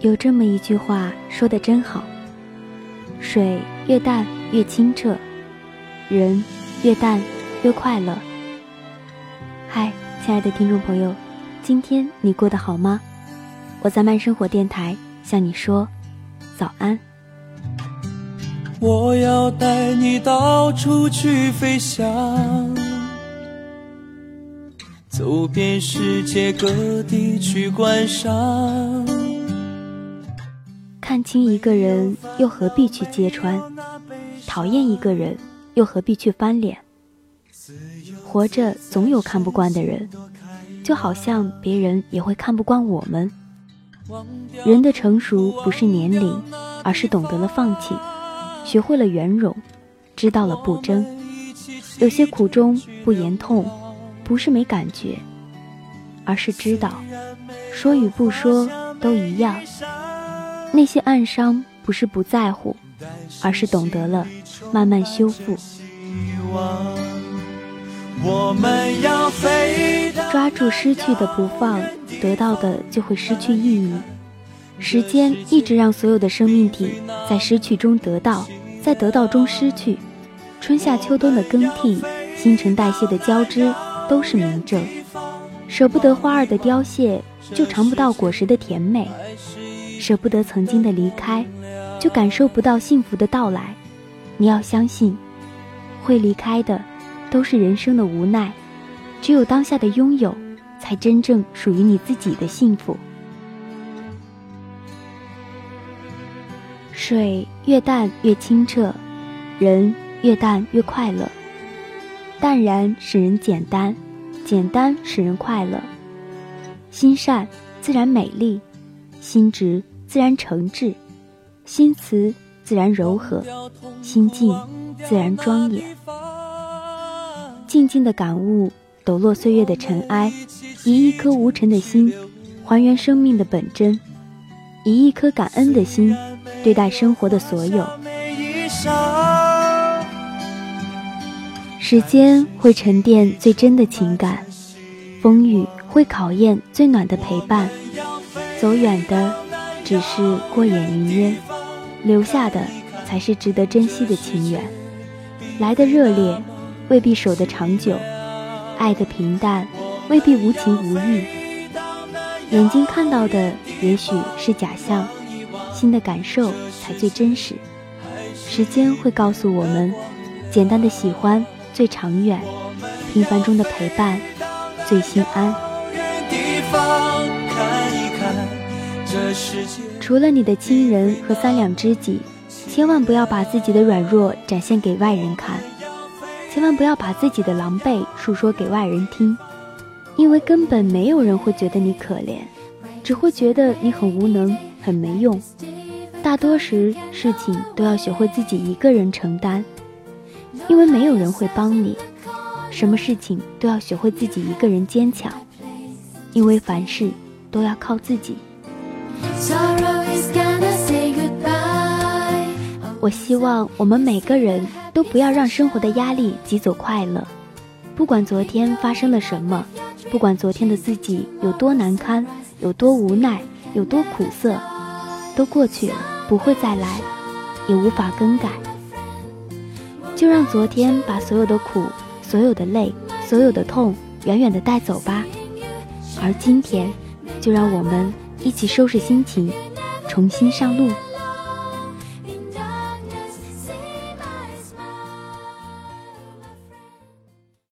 有这么一句话说的真好：水越淡越清澈，人越淡越快乐。嗨，亲爱的听众朋友，今天你过得好吗？我在慢生活电台向你说早安。我要带你到处去飞翔，走遍世界各地去观赏。看清一个人，又何必去揭穿？讨厌一个人，又何必去翻脸？活着总有看不惯的人，就好像别人也会看不惯我们。人的成熟不是年龄，而是懂得了放弃，学会了圆融，知道了不争。有些苦衷不言痛，不是没感觉，而是知道，说与不说都一样。那些暗伤不是不在乎，而是懂得了慢慢修复。抓住失去的不放，得到的就会失去意义。时间一直让所有的生命体在失去中得到，在得到中失去。春夏秋冬的更替，新陈代谢的交织，都是明证。舍不得花儿的凋谢，就尝不到果实的甜美。舍不得曾经的离开，就感受不到幸福的到来。你要相信，会离开的，都是人生的无奈。只有当下的拥有，才真正属于你自己的幸福。水越淡越清澈，人越淡越快乐。淡然使人简单，简单使人快乐。心善自然美丽，心直。自然诚挚，心慈自然柔和，心静自然庄严。静静的感悟，抖落岁月的尘埃，以一颗无尘的心，还原生命的本真，以一颗感恩的心，对待生活的所有。时间会沉淀最真的情感，风雨会考验最暖的陪伴，走远的。只是过眼云烟，留下的才是值得珍惜的情缘。来的热烈，未必守得长久；爱的平淡，未必无情无义。眼睛看到的也许是假象，心的感受才最真实。时间会告诉我们，简单的喜欢最长远，平凡中的陪伴最心安。除了你的亲人和三两知己，千万不要把自己的软弱展现给外人看，千万不要把自己的狼狈述说给外人听，因为根本没有人会觉得你可怜，只会觉得你很无能、很没用。大多时事情都要学会自己一个人承担，因为没有人会帮你。什么事情都要学会自己一个人坚强，因为凡事都要靠自己。我希望我们每个人都不要让生活的压力挤走快乐。不管昨天发生了什么，不管昨天的自己有多难堪、有多无奈、有多苦涩，都过去了，不会再来，也无法更改。就让昨天把所有的苦、所有的累、所有的痛远远的带走吧。而今天，就让我们。一起收拾心情，重新上路。